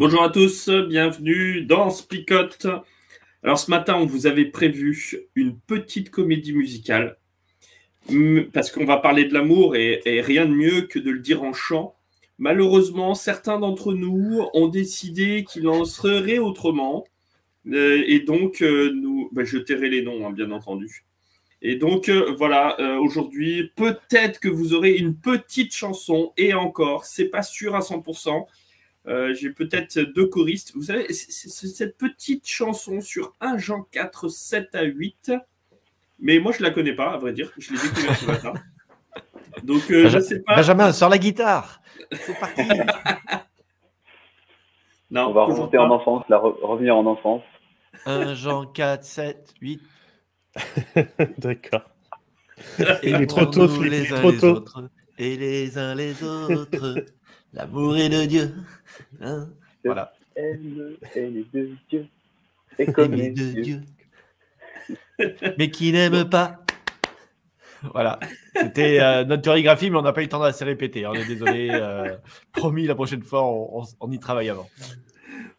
Bonjour à tous, bienvenue dans Spicote. Alors ce matin, on vous avait prévu une petite comédie musicale parce qu'on va parler de l'amour et, rien de mieux que de le dire en chant. Malheureusement, certains d'entre nous ont décidé qu'il en serait autrement euh, et donc euh, nous, ben, je tairai les noms, hein, bien entendu. Et donc euh, voilà, aujourd'hui, peut-être que vous aurez une petite chanson et encore, c'est pas sûr à 100%. Euh, j'ai peut-être deux choristes. Vous savez, c'est cette petite chanson sur 1 Jean 4, 7 à 8. Mais moi, je ne la connais pas, à vrai dire. Je l'ai découverte ce matin. Donc, euh, je sais pas. Benjamin, sur la guitare. C'est parti. non, On va remonter en enfance, la revenir en enfance. 1 Jean 4, 7, 8. D'accord. Il est trop tôt, les uns les autres. Et les uns les autres. L'amour est de Dieu. Hein voilà. Elle, est de Dieu. Et comme de Dieu. mais qui n'aime pas. Voilà. C'était euh, notre chorégraphie, mais on n'a pas eu le temps de la répéter. On est désolé. Euh, promis, la prochaine fois, on, y travaille avant.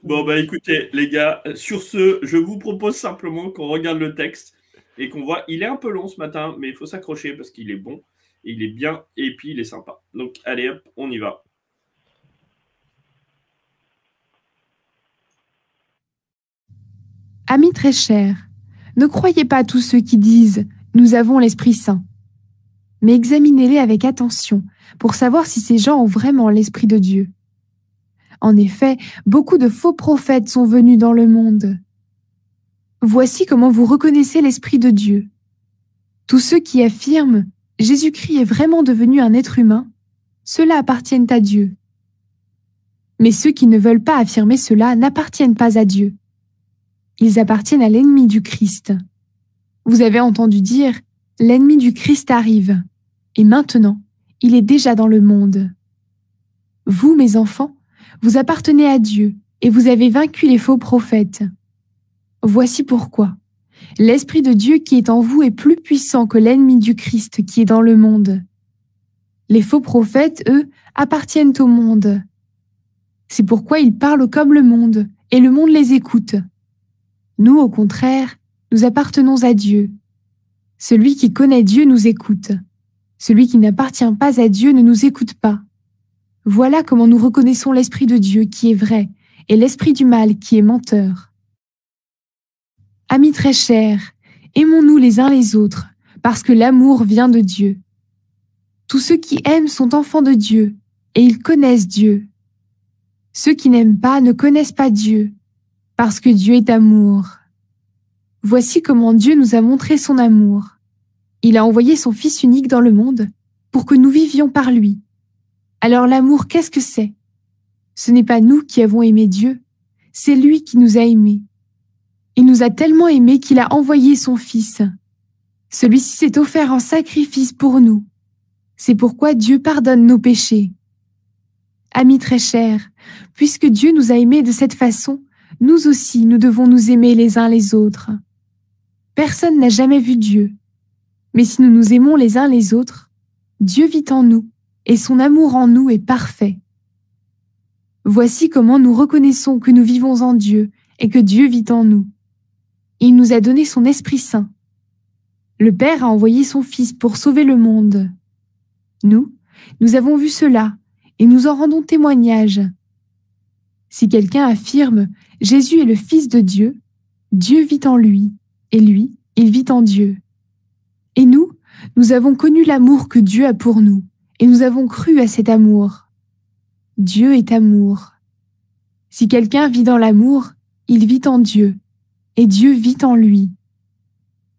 Bon, bah écoutez, les gars, sur ce, je vous propose simplement qu'on regarde le texte et qu'on voit. Il est un peu long ce matin, mais il faut s'accrocher parce qu'il est bon, il est bien et puis il est sympa. Donc, allez, hop, on y va. Amis très chers, ne croyez pas tous ceux qui disent ⁇ Nous avons l'Esprit Saint ⁇ mais examinez-les avec attention pour savoir si ces gens ont vraiment l'Esprit de Dieu. En effet, beaucoup de faux prophètes sont venus dans le monde. Voici comment vous reconnaissez l'Esprit de Dieu. Tous ceux qui affirment Jésus-Christ est vraiment devenu un être humain, ceux-là appartiennent à Dieu. Mais ceux qui ne veulent pas affirmer cela n'appartiennent pas à Dieu. Ils appartiennent à l'ennemi du Christ. Vous avez entendu dire, l'ennemi du Christ arrive, et maintenant, il est déjà dans le monde. Vous, mes enfants, vous appartenez à Dieu, et vous avez vaincu les faux prophètes. Voici pourquoi. L'Esprit de Dieu qui est en vous est plus puissant que l'ennemi du Christ qui est dans le monde. Les faux prophètes, eux, appartiennent au monde. C'est pourquoi ils parlent comme le monde, et le monde les écoute. Nous, au contraire, nous appartenons à Dieu. Celui qui connaît Dieu nous écoute. Celui qui n'appartient pas à Dieu ne nous écoute pas. Voilà comment nous reconnaissons l'Esprit de Dieu qui est vrai et l'Esprit du mal qui est menteur. Amis très chers, aimons-nous les uns les autres, parce que l'amour vient de Dieu. Tous ceux qui aiment sont enfants de Dieu, et ils connaissent Dieu. Ceux qui n'aiment pas ne connaissent pas Dieu, parce que Dieu est amour. Voici comment Dieu nous a montré son amour. Il a envoyé son Fils unique dans le monde pour que nous vivions par lui. Alors l'amour, qu'est-ce que c'est? Ce n'est pas nous qui avons aimé Dieu, c'est lui qui nous a aimés. Il nous a tellement aimés qu'il a envoyé son Fils. Celui-ci s'est offert en sacrifice pour nous. C'est pourquoi Dieu pardonne nos péchés. Amis très chers, puisque Dieu nous a aimés de cette façon, nous aussi, nous devons nous aimer les uns les autres. Personne n'a jamais vu Dieu. Mais si nous nous aimons les uns les autres, Dieu vit en nous, et son amour en nous est parfait. Voici comment nous reconnaissons que nous vivons en Dieu et que Dieu vit en nous. Il nous a donné son Esprit Saint. Le Père a envoyé son Fils pour sauver le monde. Nous, nous avons vu cela, et nous en rendons témoignage. Si quelqu'un affirme Jésus est le Fils de Dieu, Dieu vit en lui, et lui, il vit en Dieu. Et nous, nous avons connu l'amour que Dieu a pour nous, et nous avons cru à cet amour. Dieu est amour. Si quelqu'un vit dans l'amour, il vit en Dieu, et Dieu vit en lui.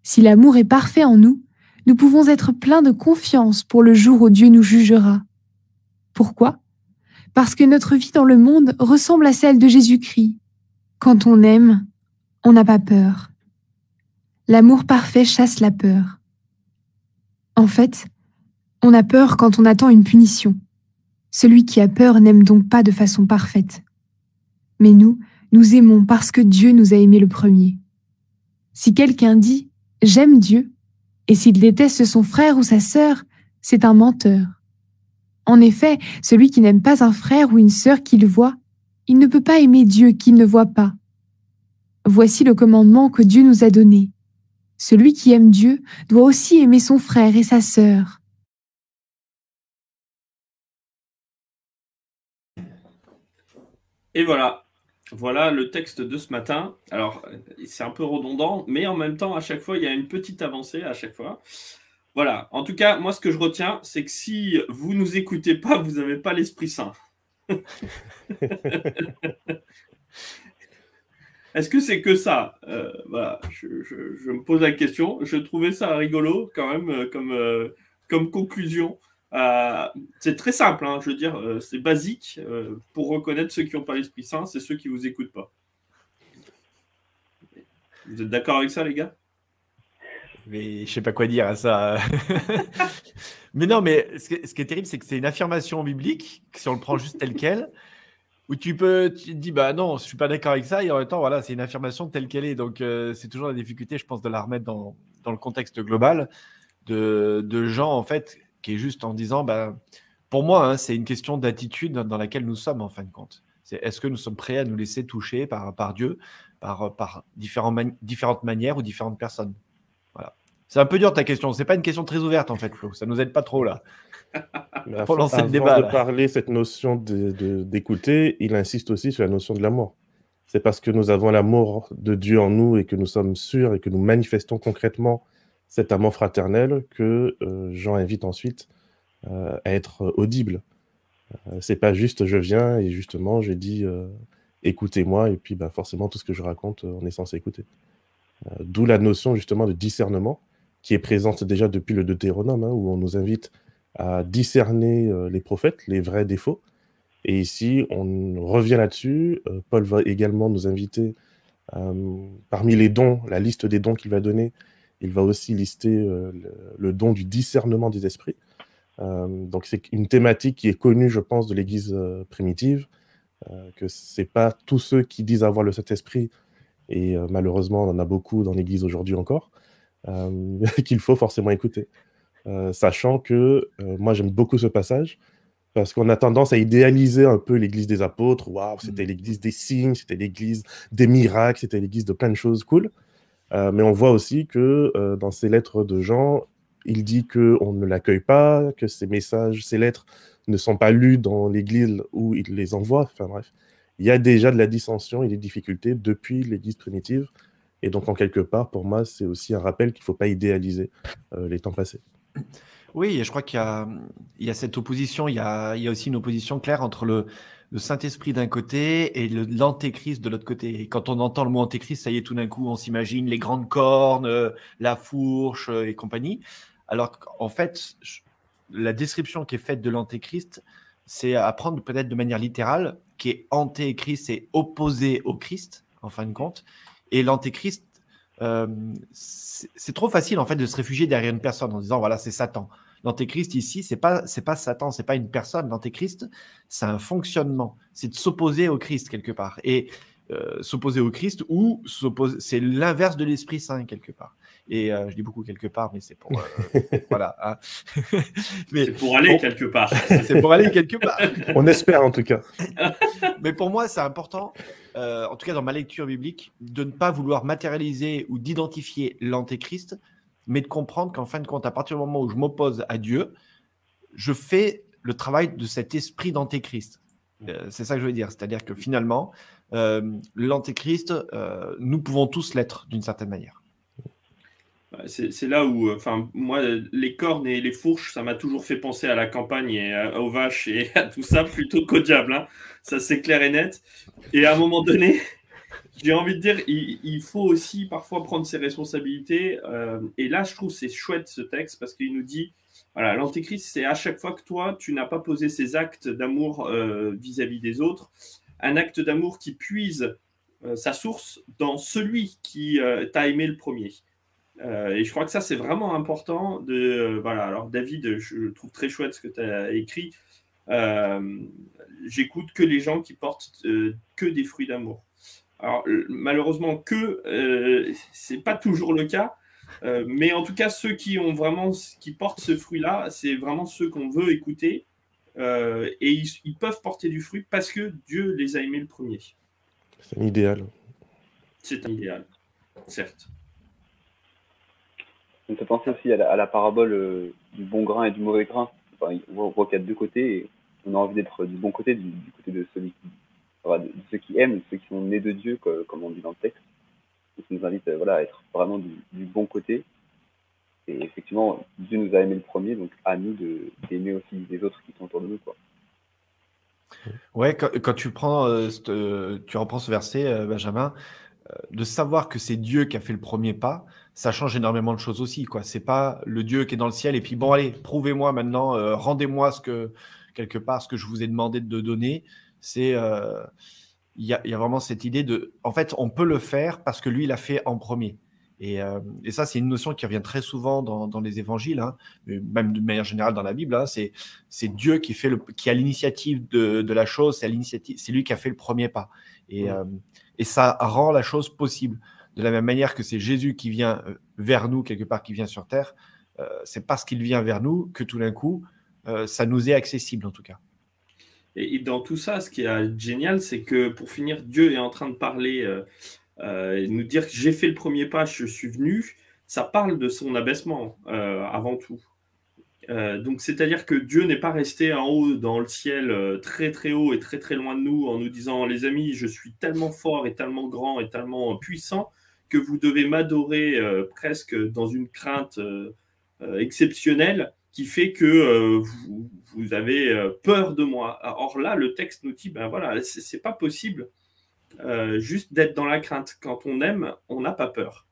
Si l'amour est parfait en nous, nous pouvons être pleins de confiance pour le jour où Dieu nous jugera. Pourquoi? Parce que notre vie dans le monde ressemble à celle de Jésus-Christ. Quand on aime, on n'a pas peur. L'amour parfait chasse la peur. En fait, on a peur quand on attend une punition. Celui qui a peur n'aime donc pas de façon parfaite. Mais nous, nous aimons parce que Dieu nous a aimés le premier. Si quelqu'un dit ⁇ J'aime Dieu ⁇ et s'il déteste son frère ou sa sœur, c'est un menteur. En effet, celui qui n'aime pas un frère ou une sœur qu'il voit, il ne peut pas aimer Dieu qu'il ne voit pas. Voici le commandement que Dieu nous a donné. Celui qui aime Dieu doit aussi aimer son frère et sa sœur. Et voilà, voilà le texte de ce matin. Alors, c'est un peu redondant, mais en même temps, à chaque fois, il y a une petite avancée à chaque fois. Voilà. En tout cas, moi, ce que je retiens, c'est que si vous nous écoutez pas, vous n'avez pas l'Esprit Saint. Est-ce que c'est que ça? Euh, Voilà, je, me pose la question. Je trouvais ça rigolo quand même euh, comme, euh, comme conclusion. Euh, c'est très simple, hein, je veux dire, euh, c'est basique. Euh, pour reconnaître ceux qui n'ont pas l'Esprit Saint, c'est ceux qui ne vous écoutent pas. Vous êtes d'accord avec ça, les gars? Mais je sais pas quoi dire à ça. mais non, mais ce qui est, terrible, c'est que c'est une affirmation biblique, si on le prend juste tel quel, où tu peux, tu te dis, bah non, je suis pas d'accord avec ça, et en même temps, voilà, c'est une affirmation telle qu'elle est. Donc, c'est toujours la difficulté, je pense, de la remettre dans, dans le contexte global de, de gens, en fait, qui est juste en disant, bah, pour moi, hein, c'est une question d'attitude dans laquelle nous sommes en fin de compte. C'est est-ce que nous sommes prêts à nous laisser toucher par, par Dieu, par, par différentes manières ou différentes personnes? Voilà. C'est un peu dur ta question. C'est pas une question très ouverte en fait, Flo. Ça nous aide pas trop là. Pour lancer le débat. de parler cette notion d'écouter, il insiste aussi sur la notion de l'amour. C'est parce que nous avons l'amour de Dieu en nous et que nous sommes sûrs et que nous manifestons concrètement cet amour fraternel que euh, Jean invite ensuite euh, à être audible. Euh, c'est pas juste je viens et justement j'ai dit écoutez-moi et puis bah, forcément tout ce que je raconte on est censé écouter. D'où la notion justement de discernement qui est présente déjà depuis le Deutéronome hein, où on nous invite à discerner les prophètes, les vrais défauts. Et ici, on revient là-dessus. Paul va également nous inviter, parmi les dons, la liste des dons qu'il va donner, il va aussi lister euh, le, don du discernement des esprits. Euh, donc c'est une thématique qui est connue, je pense, de l'Église euh, primitive, que c'est pas tous ceux qui disent avoir le Saint-Esprit, et malheureusement on en a beaucoup dans l'Église aujourd'hui encore, qu'il faut forcément écouter. sachant que moi j'aime beaucoup ce passage, parce qu'on a tendance à idéaliser un peu l'église des apôtres. Waouh, c'était mmh. l'église des signes, c'était l'église des miracles, c'était l'église de plein de choses cool. Euh, mais on voit aussi que euh, dans ces lettres de Jean, il dit qu'on ne l'accueille pas, que ces messages, ces lettres ne sont pas lus dans l'église où il les envoie. Enfin bref, il y a déjà de la dissension et des difficultés depuis l'église primitive. Et donc, en quelque part, pour moi, c'est aussi un rappel qu'il ne faut pas idéaliser euh, les temps passés. Oui, je crois qu'il y, a, cette opposition, il y a aussi une opposition claire entre le, le Saint-Esprit d'un côté et l'antéchrist de l'autre côté. Et quand on entend le mot antéchrist, ça y est, tout d'un coup, on s'imagine les grandes cornes, euh, la fourche euh, et compagnie. Alors qu'en fait, la description qui est faite de l'antéchrist, c'est à prendre peut-être de manière littérale, qui est antéchrist, c'est opposé au Christ, en fin de compte. Et l'antéchrist, euh, c'est trop facile en fait de se réfugier derrière une personne en disant voilà c'est Satan. L'antéchrist ici, c'est pas c'est pas Satan, c'est pas une personne. L'antéchrist, c'est un fonctionnement. C'est de s'opposer au Christ quelque part et euh, s'opposer au Christ ou c'est l'inverse de l'Esprit Saint quelque part. Et euh, je dis beaucoup quelque part, mais c'est pour euh, voilà. Hein. c'est pour aller quelque part. c'est pour aller quelque part. On espère en tout cas. mais pour moi, c'est important, en tout cas dans ma lecture biblique, de ne pas vouloir matérialiser ou d'identifier l'antéchrist mais de comprendre qu'en fin de compte, à partir du moment où je m'oppose à Dieu, je fais le travail de cet esprit d'antéchrist. Euh, c'est ça que je veux dire. C'est-à-dire que finalement, euh, l'antéchrist, euh, nous pouvons tous l'être d'une certaine manière. C'est là où, enfin, moi, les cornes et les fourches, ça m'a toujours fait penser à la campagne et aux vaches et à tout ça plutôt qu'au diable. Hein. Ça, c'est clair et net. Et à un moment donné, j'ai envie de dire, il, faut aussi parfois prendre ses responsabilités. Euh, et là, je trouve c'est chouette ce texte parce qu'il nous dit, voilà, l'antéchrist, c'est à chaque fois que toi, tu n'as pas posé ces actes d'amour euh, vis-à-vis des autres, un acte d'amour qui puise euh, sa source dans celui qui t'a aimé le premier. et je crois que ça, c'est vraiment important. De, voilà, alors David, je trouve très chouette ce que tu as écrit. J'écoute que les gens qui portent que des fruits d'amour. Alors, malheureusement, que euh, c'est pas toujours le cas, euh, mais en tout cas, ceux qui ont vraiment, qui portent ce fruit-là, c'est vraiment ceux qu'on veut écouter, euh, et ils, peuvent porter du fruit parce que Dieu les a aimés le premier. C'est un idéal. C'est un idéal, certes. Ça me fait penser aussi à la, parabole du bon grain et du mauvais grain. on voit qu'il y a deux côtés, et on a envie d'être du bon côté, du, du côté de celui qui de, ceux qui aiment, ceux qui sont nés de Dieu, comme on dit dans le texte. Et ça nous invite euh, voilà, à être vraiment du, bon côté. Et effectivement, Dieu nous a aimé le premier, donc à nous d'aimer aussi les autres qui sont autour de nous. Quoi. Ouais, quand, tu prends, euh, tu reprends ce verset, euh, Benjamin, de savoir que c'est Dieu qui a fait le premier pas, ça change énormément de choses aussi. quoi. C'est pas le Dieu qui est dans le ciel et puis bon allez, prouvez-moi maintenant, rendez-moi ce que quelque part ce que je vous ai demandé de donner. C'est euh, il y, a, vraiment cette idée de, en fait, on peut le faire parce que lui, il a fait en premier. Et, euh, ça, c'est une notion qui revient très souvent dans, les évangiles, hein, même de manière générale dans la Bible. Hein, c'est, Dieu qui, fait le, qui a l'initiative de, la chose, c'est, l'initiative, c'est lui qui a fait le premier pas. Et, euh, et ça rend la chose possible. De la même manière que c'est Jésus qui vient vers nous, quelque part, qui vient sur terre, c'est parce qu'il vient vers nous que tout d'un coup, ça nous est accessible en tout cas. Et, dans tout ça, ce qui est génial, c'est que pour finir, Dieu est en train de parler, euh, euh, nous dire que j'ai fait le premier pas, je suis venu. Ça parle de son abaissement euh, avant tout. donc, c'est-à-dire que Dieu n'est pas resté en haut dans le ciel, très très haut et très très loin de nous, en nous disant Les amis, je suis tellement fort et tellement grand et tellement puissant que vous devez m'adorer presque dans une crainte exceptionnelle qui fait que euh, vous, avez euh, peur de moi. Or là, le texte nous dit, ben voilà, c'est pas possible euh, juste d'être dans la crainte. Quand on aime, on n'a pas peur.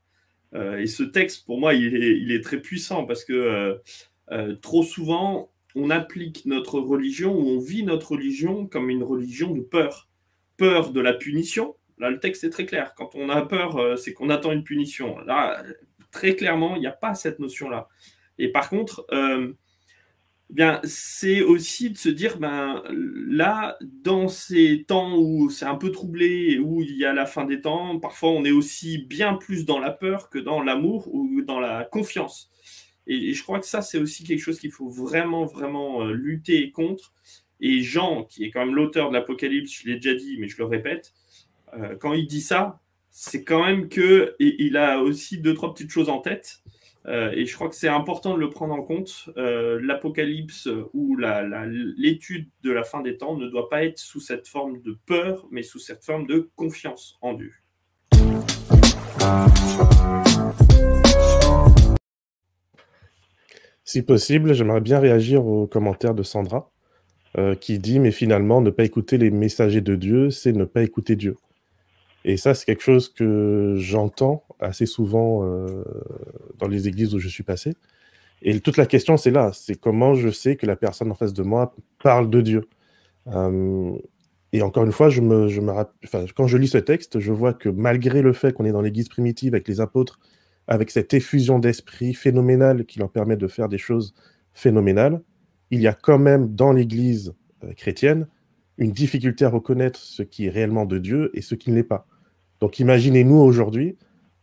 et ce texte, pour moi, il est, très puissant parce que trop souvent, on applique notre religion ou on vit notre religion comme une religion de peur. Peur de la punition. Là, le texte est très clair. Quand on a peur, c'est qu'on attend une punition. Là, très clairement, il n'y a pas cette notion-là. Et par contre, euh, bien, c'est aussi de se dire, ben, là, dans ces temps où c'est un peu troublé, où il y a la fin des temps, parfois on est aussi bien plus dans la peur que dans l'amour ou dans la confiance. Et, je crois que ça, c'est aussi quelque chose qu'il faut vraiment, vraiment euh, lutter contre. Et Jean, qui est quand même l'auteur de l'Apocalypse, je l'ai déjà dit, mais je le répète, euh, quand il dit ça, c'est quand même que il a aussi deux trois petites choses en tête. Euh, et je crois que c'est important de le prendre en compte. Euh, l'apocalypse ou l'étude de la fin des temps ne doit pas être sous cette forme de peur, mais sous cette forme de confiance en Dieu. Si possible, j'aimerais bien réagir aux commentaires de Sandra, euh, qui dit, mais finalement, ne pas écouter les messagers de Dieu, c'est ne pas écouter Dieu. Et ça, c'est quelque chose que j'entends assez souvent euh, dans les églises où je suis passé. Et toute la question, c'est là, c'est comment je sais que la personne en face de moi parle de Dieu. Euh, et encore une fois, quand je lis ce texte, je vois que malgré le fait qu'on est dans l'église primitive avec les apôtres, avec cette effusion d'esprit phénoménale qui leur permet de faire des choses phénoménales, il y a quand même dans l'église euh, chrétienne une difficulté à reconnaître ce qui est réellement de Dieu et ce qui ne l'est pas. Donc imaginez-nous aujourd'hui,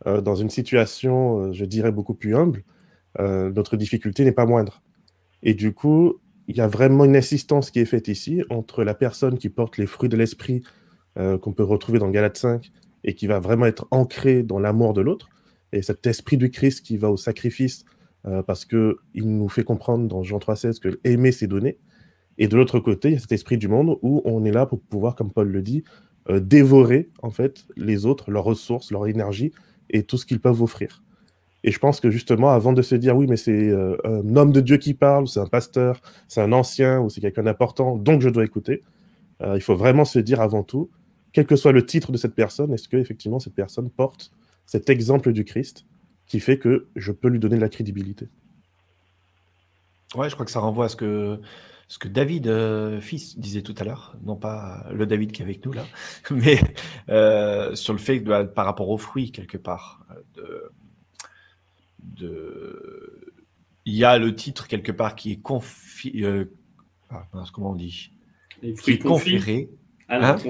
euh, dans une situation, euh, je dirais, beaucoup plus humble, euh, notre difficulté n'est pas moindre. Et du coup, il y a vraiment une insistance qui est faite ici entre la personne qui porte les fruits de l'esprit qu'on peut retrouver dans Galate 5 et qui va vraiment être ancrée dans l'amour de l'autre, et cet esprit du Christ qui va au sacrifice parce qu'il nous fait comprendre dans Jean 3,16 que aimer, c'est donner. Et de l'autre côté, il y a cet esprit du monde où on est là pour pouvoir, comme Paul le dit, dévorer en fait les autres, leurs ressources, leur énergie et tout ce qu'ils peuvent offrir. Et je pense que justement, avant de se dire oui, mais c'est euh, un homme de Dieu qui parle, c'est un pasteur, c'est un ancien ou c'est quelqu'un d'important, donc je dois écouter, euh, il faut vraiment se dire avant tout quel que soit le titre de cette personne, est-ce que effectivement cette personne porte cet exemple du Christ qui fait que je peux lui donner de la crédibilité? Ouais, je crois que ça renvoie à ce que, ce que David, euh, fils, disait tout à l'heure. Non pas le David qui est avec nous là, mais euh, sur le fait que bah, par rapport aux fruits, quelque part, de, de... il y a le titre quelque part qui est confi... Euh, ah, comment on dit? Qui est conféré. Ah non,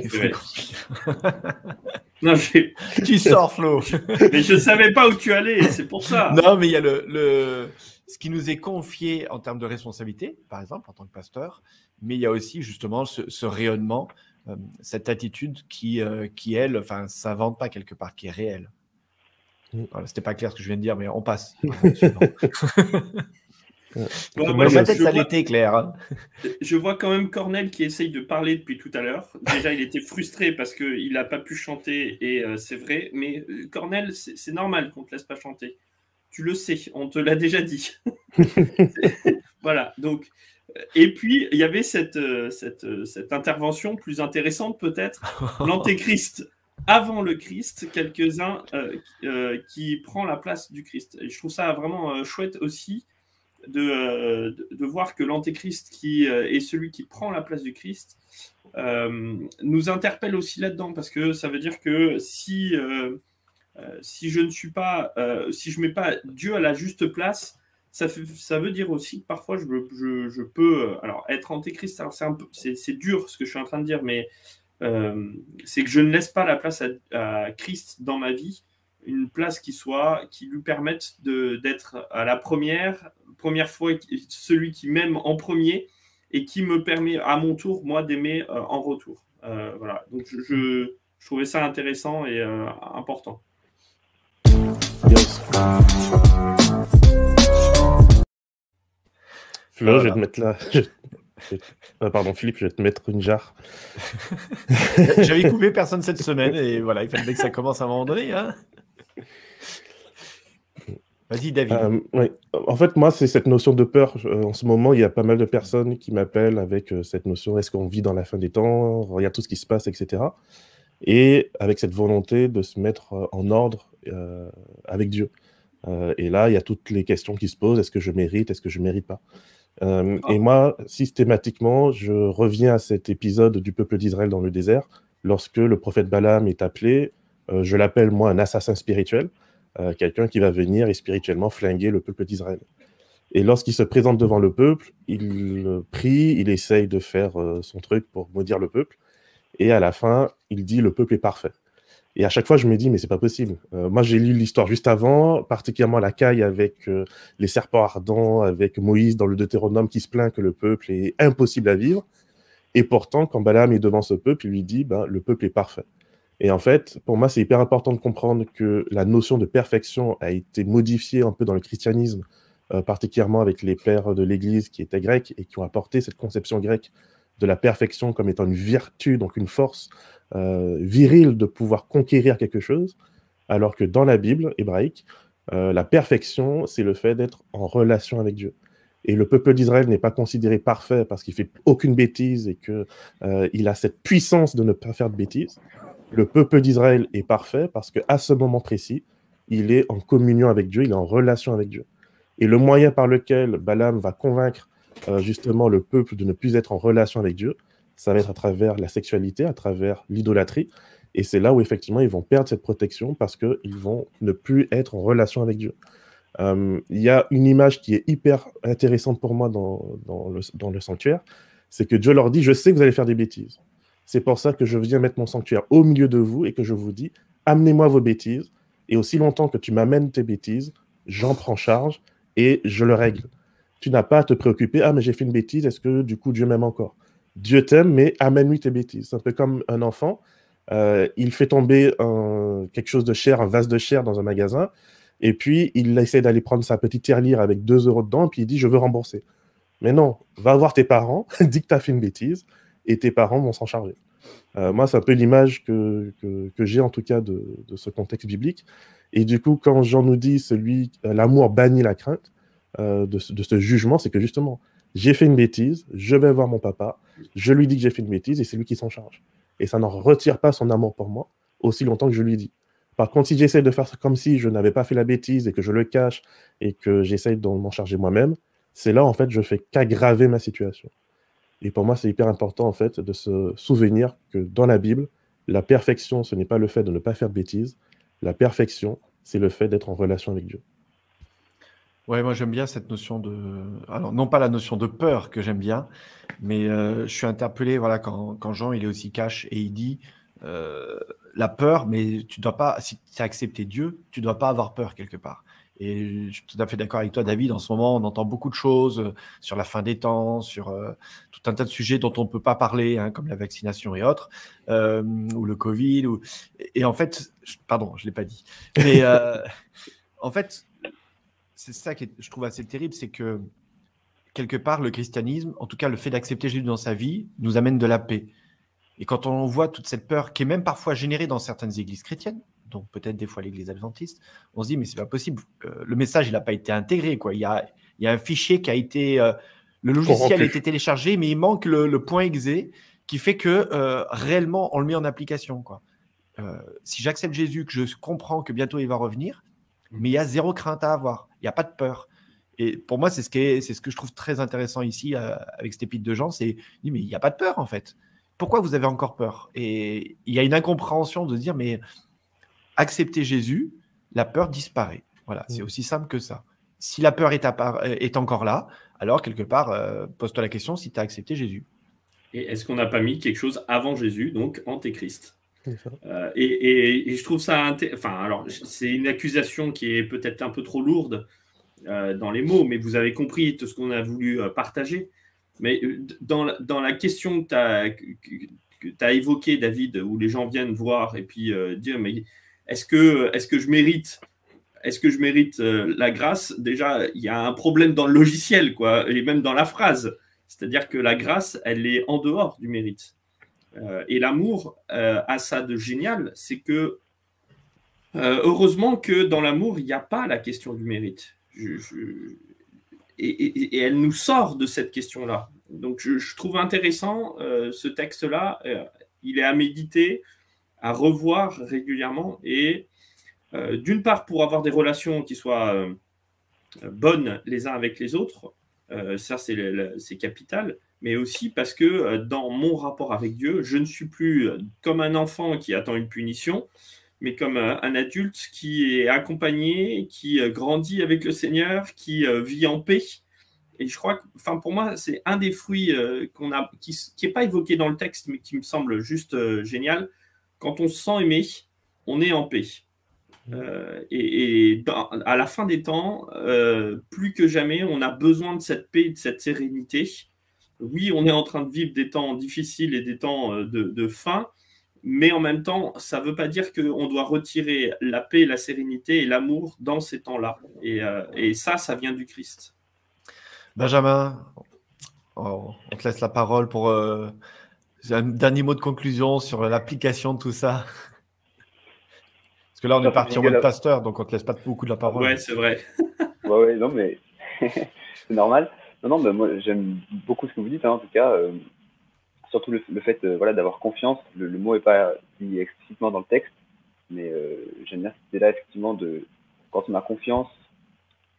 tu sors, Flo. mais je ne savais pas où tu allais, c'est pour ça. Non, mais il y a le, le, ce qui nous est confié en termes de responsabilité, par exemple, en tant que pasteur, mais il y a aussi justement ce, rayonnement, euh, cette attitude qui, euh, qui elle, enfin, s'invente pas quelque part, qui est réelle. Mm. Voilà, C'était pas clair ce que je viens de dire, mais on passe. moi, tête, ça l'était clair. Hein. Je vois quand même Cornel qui essaye de parler depuis tout à l'heure. Déjà, il était frustré parce qu'il n'a pas pu chanter, et euh, c'est vrai. Mais Cornel, c'est normal qu'on ne te laisse pas chanter tu le sais, on te l'a déjà dit. voilà, donc. Et puis, il y avait cette, euh, euh, cette, intervention plus intéressante, peut-être, l'antéchrist avant le Christ, quelques-uns euh, qui prend la place du Christ. Et je trouve ça vraiment chouette aussi de, de, voir que l'antéchrist qui est celui qui prend la place du Christ nous interpelle aussi là-dedans, parce que ça veut dire que si euh, si je ne suis pas, euh, si je mets pas Dieu à la juste place, ça, veut dire aussi que parfois je, peux, euh, alors être antéchrist, c'est dur ce que je suis en train de dire, mais c'est que je ne laisse pas la place à, Christ dans ma vie, une place qui soit, qui lui permette d'être à la première, première fois celui qui m'aime en premier et qui me permet à mon tour, moi, d'aimer en retour. voilà, donc je, trouvais ça intéressant et important. Flo, je vais te mettre là. Euh, pardon, Philippe, je vais te mettre une jarre. J'avais coupé personne cette semaine et voilà, il fallait que ça commence à un moment donné. Hein. Vas-y, David. Euh, en fait, moi, c'est cette notion de peur. Euh, en ce moment, il y a pas mal de personnes qui m'appellent avec cette notion est-ce qu'on vit dans la fin des temps? Regarde tout ce qui se passe, etc. Et avec cette volonté de se mettre en ordre avec Dieu. Euh, et là, il y a toutes les questions qui se posent. Est-ce que je mérite? Est-ce que je ne mérite pas? Euh, Et moi, systématiquement, je reviens à cet épisode du peuple d'Israël dans le désert. Lorsque le prophète Balaam est appelé, euh, je l'appelle moi un assassin spirituel, quelqu'un qui va venir et spirituellement flinguer le peuple d'Israël. Et lorsqu'il se présente devant le peuple, il prie, il essaye de faire son truc pour maudire le peuple. Et à la fin, il dit le peuple est parfait. Et à chaque fois, je me dis, mais c'est pas possible. Euh, moi, j'ai lu l'histoire juste avant, particulièrement la caille avec euh, les serpents ardents, avec Moïse dans le Deutéronome qui se plaint que le peuple est impossible à vivre. Et pourtant, quand Balaam est devant ce peuple, il lui dit, ben, le peuple est parfait. Et en fait, pour moi, c'est hyper important de comprendre que la notion de perfection a été modifiée un peu dans le christianisme, euh, particulièrement avec les pères de l'Église qui étaient grecs et qui ont apporté cette conception grecque de la perfection comme étant une vertu, donc une force euh, viril de pouvoir conquérir quelque chose, alors que dans la Bible hébraïque, euh, la perfection, c'est le fait d'être en relation avec Dieu. Et le peuple d'Israël n'est pas considéré parfait parce qu'il fait aucune bêtise et qu'il euh, a cette puissance de ne pas faire de bêtises. Le peuple d'Israël est parfait parce qu'à ce moment précis, il est en communion avec Dieu, il est en relation avec Dieu. Et le moyen par lequel Balaam va convaincre justement le peuple de ne plus être en relation avec Dieu, ça va être à travers la sexualité, à travers l'idolâtrie. Et c'est là où effectivement ils vont perdre cette protection parce qu'ils vont ne plus être en relation avec Dieu. Euh, il y a une image qui est hyper intéressante pour moi dans le sanctuaire, c'est que Dieu leur dit, je sais que vous allez faire des bêtises. C'est pour ça que je viens mettre mon sanctuaire au milieu de vous et que je vous dis, amenez-moi vos bêtises. Et aussi longtemps que tu m'amènes tes bêtises, j'en prends charge et je le règle. Tu n'as pas à te préoccuper, ah mais j'ai fait une bêtise, est-ce que du coup Dieu m'aime encore? Dieu t'aime, mais amène-lui tes bêtises. C'est un peu comme un enfant. Euh, il fait tomber quelque chose de cher, un vase de chair dans un magasin, et puis il essaie d'aller prendre sa petite tirelire avec 2 euros dedans, et puis il dit Je veux rembourser. Mais non, va voir tes parents, dis que tu as fait une bêtise, et tes parents vont s'en charger. Euh, moi, c'est un peu l'image que, que, j'ai en tout cas de, de, ce contexte biblique. Et du coup, quand Jean nous dit celui, euh, l'amour bannit la crainte de, de, ce jugement, c'est que justement, j'ai fait une bêtise, je vais voir mon papa, je lui dis que j'ai fait une bêtise et c'est lui qui s'en charge. et ça n'en retire pas son amour pour moi aussi longtemps que je lui dis. Par contre, si j'essaie de faire comme si je n'avais pas fait la bêtise et que je le cache et que j'essaye de m'en charger moi-même, c'est là, en fait, je fais qu'aggraver ma situation. Et pour moi, c'est hyper important, en fait, de se souvenir que dans la Bible, la perfection, ce n'est pas le fait de ne pas faire de bêtises. La perfection, c'est le fait d'être en relation avec Dieu. Ouais, moi j'aime bien cette notion de. Alors, non pas la notion de peur que j'aime bien, mais euh, je suis interpellé voilà, quand, quand, Jean il est aussi cash et il dit euh, la peur, mais tu dois pas, si tu as accepté Dieu, tu dois pas avoir peur quelque part. Et je suis tout à fait d'accord avec toi, David. En ce moment, on entend beaucoup de choses euh, sur la fin des temps, sur tout un tas de sujets dont on ne peut pas parler, hein, comme la vaccination et autres, ou le Covid. Ou... Et en fait, pardon, je ne l'ai pas dit. Mais en fait, c'est ça que je trouve assez terrible, c'est que quelque part, le christianisme, en tout cas le fait d'accepter Jésus dans sa vie, nous amène de la paix. Et quand on voit toute cette peur qui est même parfois générée dans certaines églises chrétiennes, donc peut-être des fois l'église adventiste, on se dit, mais c'est pas possible. Euh, le message, il n'a pas été intégré. Quoi. Il, y a, il y a un fichier qui a été. Euh, le logiciel a été téléchargé, mais il manque le, point exe qui fait que euh, réellement, on le met en application. Quoi. si j'accepte Jésus, que je comprends que bientôt il va revenir, mais il y a zéro crainte à avoir. Il n'y a pas de peur. Et pour moi, c'est ce, c'est ce que je trouve très intéressant ici avec cet épître de Jean, c'est mais il n'y a pas de peur en fait. Pourquoi vous avez encore peur? Et il y a une incompréhension de dire mais accepter Jésus, la peur disparaît. Voilà, c'est mm. aussi simple que ça. Si la peur est, est encore là, alors quelque part, euh, pose-toi la question si tu as accepté Jésus. Et est-ce qu'on n'a pas mis quelque chose avant Jésus, donc antéchrist? Euh, et, je trouve ça. Enfin, alors, c'est une accusation qui est peut-être un peu trop lourde euh, dans les mots, mais vous avez compris tout ce qu'on a voulu partager. Mais dans, dans la question que tu as, évoquée, David, où les gens viennent voir et puis dire Mais est-ce que, est que je mérite est-ce que je mérite euh, la grâce? Déjà, il y a un problème dans le logiciel, quoi, et même dans la phrase. C'est-à-dire que la grâce, elle est en dehors du mérite. Euh, et l'amour euh, a ça de génial, c'est que heureusement que dans l'amour, il n'y a pas la question du mérite. Et, elle nous sort de cette question-là. Donc je, trouve intéressant ce texte-là. il est à méditer à revoir régulièrement et euh, d'une part pour avoir des relations qui soient euh, bonnes les uns avec les autres, euh, ça c'est capital, mais aussi parce que dans mon rapport avec Dieu, je ne suis plus comme un enfant qui attend une punition, mais comme un adulte qui est accompagné, qui grandit avec le Seigneur, qui vit en paix. Et je crois que, enfin, pour moi, c'est un des fruits qu'on a, qui n'est pas évoqué dans le texte, mais qui me semble juste génial quand on se sent aimé, on est en paix. Euh, et, à la fin des temps, euh, plus que jamais, on a besoin de cette paix, de cette sérénité. Oui, on est en train de vivre des temps difficiles et des temps euh, de, de faim, mais en même temps, ça ne veut pas dire qu'on doit retirer la paix, la sérénité et l'amour dans ces temps-là. Et, ça, ça vient du Christ. Benjamin, oh, on te laisse la parole pour un dernier mot de conclusion sur l'application de tout ça. Parce que là, on est parti en mode pasteur, donc on ne te laisse pas beaucoup de la parole. Ouais, c'est vrai. ouais, ouais, non, mais c'est normal. Non, non, mais moi, j'aime beaucoup ce que vous dites, hein, en tout cas. Euh, surtout le, fait euh, voilà, d'avoir confiance. Le, mot n'est pas dit explicitement dans le texte, mais euh, j'aime bien cette idée-là, effectivement, de quand on a confiance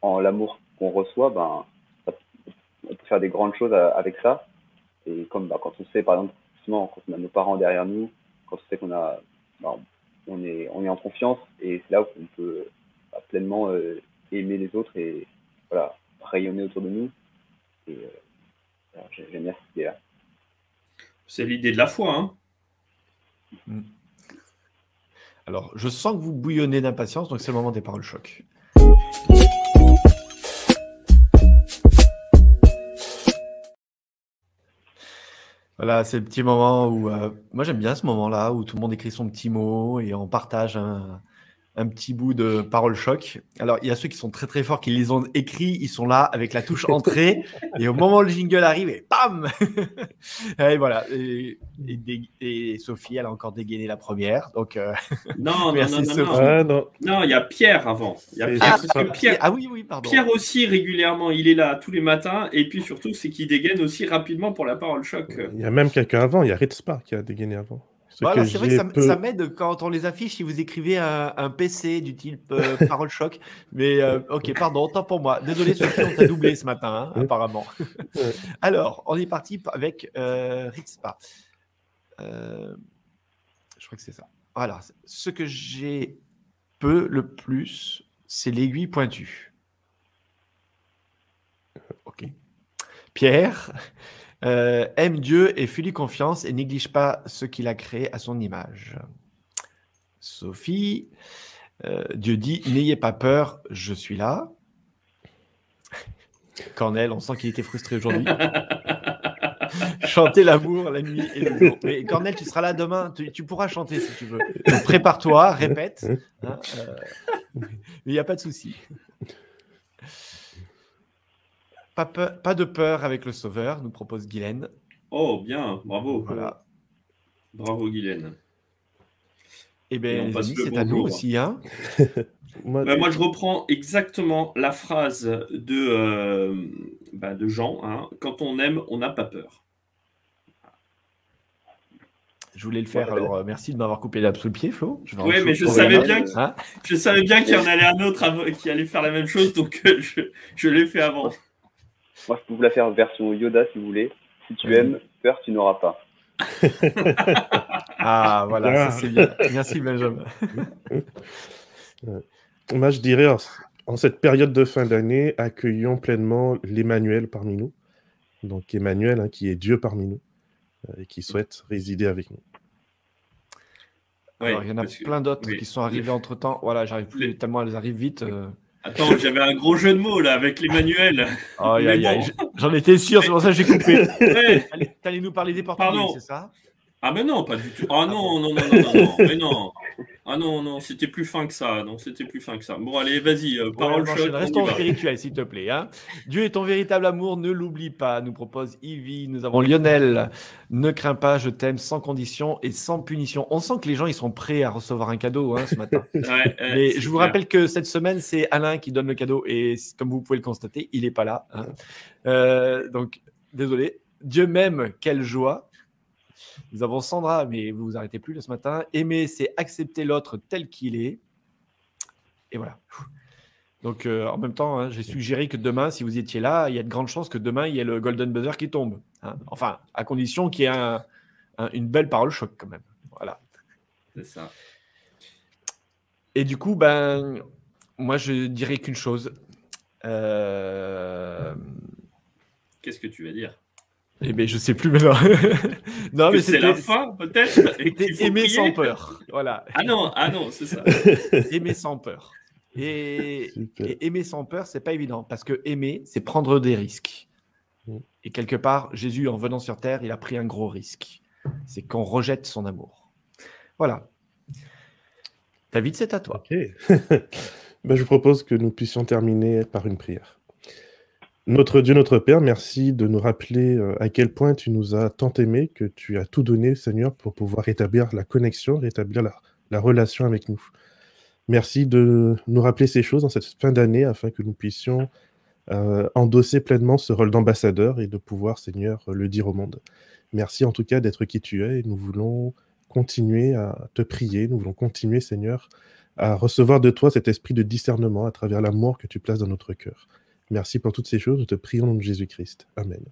en l'amour qu'on reçoit, ben, on peut faire des grandes choses avec ça. Et comme bah, quand on sait, par exemple, quand on a nos parents derrière nous, quand on sait qu'on a, bah, on est, en confiance et c'est là où on peut bah, pleinement aimer les autres et voilà, rayonner autour de nous. Euh, j'aime bien cette idée-là. C'est l'idée de la foi. Hein mm. Alors, je sens que vous bouillonnez d'impatience, donc c'est le moment des paroles choc. Voilà, c'est le petit moment où euh, moi j'aime bien ce moment-là où tout le monde écrit son petit mot et on partage un, un petit bout de parole choc. Alors, il y a ceux qui sont très très forts, qui les ont écrits, ils sont là avec la touche entrée, et au moment où le jingle arrive, et bam Et voilà. Et, Sophie, elle a encore dégainé la première. Donc, euh, non, merci non, non, ah, non, non, il y a Pierre avant. Il y a Pierre, ah, oui, oui, pardon. Pierre aussi, régulièrement, il est là tous les matins, et puis surtout, c'est qu'il dégaine aussi rapidement pour la parole choc. Il y a même quelqu'un avant, il y a Ritzpa qui a dégainé avant. Voilà, c'est vrai que ça, m'aide quand on les affiche si vous écrivez un, PC du type euh, Parole Choc. Mais euh, ok, pardon, tant pour moi. Désolé, Sophie, on t'a doublé ce matin, hein, apparemment. Alors, on est parti avec euh, Rixpa. Euh, je crois que c'est ça. Voilà, ce que j'ai peu le plus, c'est l'aiguille pointue. Ok. Pierre, euh, aime Dieu et fais-lui confiance et néglige pas ce qu'il a créé à son image. Sophie, euh, Dieu dit N'ayez pas peur, je suis là. Cornel, on sent qu'il était frustré aujourd'hui. chanter l'amour la nuit et le jour. Mais Cornel, tu seras là demain, tu, pourras chanter si tu veux. Prépare-toi, répète. Hein, euh, mais il n'y a pas de souci. Pas, de peur avec le sauveur, nous propose Guylaine. Oh, bien, bravo. Voilà. Bravo, Guylaine. Eh bien, c'est à nous aussi. Hein bah, moi, je reprends exactement la phrase de, euh, bah, de Jean. Hein. Quand on aime, on n'a pas peur. Je voulais le faire, alors euh, merci de m'avoir coupé la sous le pied, Flo. Oui, mais je savais, bien hein je savais bien qu'il y en allait un autre qui allait faire la même chose, donc euh, je, je l'ai fait avant. Moi, je peux vous la faire version Yoda si vous voulez. Si tu aimes, peur, tu n'auras pas. ah, voilà, ça c'est bien. Merci, Benjamin. Moi, je dirais, en cette période de fin d'année, accueillons pleinement l'Emmanuel parmi nous. Donc, Emmanuel, hein, qui est Dieu parmi nous euh, et qui souhaite résider avec nous. Alors, il y en a plein d'autres qui sont arrivés entre temps. Voilà, j'arrive plus tellement, elles arrivent vite. Euh. Attends, j'avais un gros jeu de mots là avec l'Emmanuel. J'en étais sûr, c'est pour ça que j'ai coupé. Ouais. T'allais nous parler des portugais, c'est ça? Ah, mais non, pas du tout. Ah non, non, non, non, non, non, mais non. Ah non, non, c'était plus fin que ça. Non, c'était plus fin que ça. Bon, allez, vas-y, euh, parole. Restons spirituel, s'il te plaît. Hein. Dieu est ton véritable amour, ne l'oublie pas, nous propose Ivy. Nous avons Lionel. Ne crains pas, je t'aime sans condition et sans punition. On sent que les gens, ils sont prêts à recevoir un cadeau hein, ce matin. Mais je vous rappelle que cette semaine, c'est Alain qui donne le cadeau et comme vous pouvez le constater, il n'est pas là. Hein. Euh, donc, désolé. Dieu m'aime, quelle joie. Nous avons Sandra, mais vous vous arrêtez plus là ce matin. Aimer, c'est accepter l'autre tel qu'il est. Et voilà. Donc, euh, en même temps, hein, j'ai suggéré que demain, si vous étiez là, il y a de grandes chances que demain, il y ait le Golden Buzzer qui tombe. Hein. Enfin, à condition qu'il y ait une belle parole choc quand même. Voilà. C'est ça. Et du coup, ben, moi, je dirais qu'une chose. Euh, Qu'est-ce que tu vas dire? Eh bien, je sais plus maintenant. non, mais c'est la fin, peut-être. Aimer sans peur. Voilà. Ah non, ah non, c'est ça. aimer sans peur. Et, aimer sans peur, c'est pas évident parce que aimer, c'est prendre des risques. Mm. Et quelque part, Jésus, en venant sur terre, il a pris un gros risque. C'est qu'on rejette son amour. Voilà. David, c'est à toi. Ok. ben, je propose que nous puissions terminer par une prière. Notre Dieu, notre Père, merci de nous rappeler euh, à quel point tu nous as tant aimés, que tu as tout donné, Seigneur, pour pouvoir rétablir la connexion, rétablir la, relation avec nous. Merci de nous rappeler ces choses en cette fin d'année afin que nous puissions euh, endosser pleinement ce rôle d'ambassadeur et de pouvoir, Seigneur, le dire au monde. Merci en tout cas d'être qui tu es et nous voulons continuer à te prier, nous voulons continuer, Seigneur, à recevoir de toi cet esprit de discernement à travers l'amour que tu places dans notre cœur. Merci pour toutes ces choses. Nous te prions au nom de Jésus-Christ. Amen.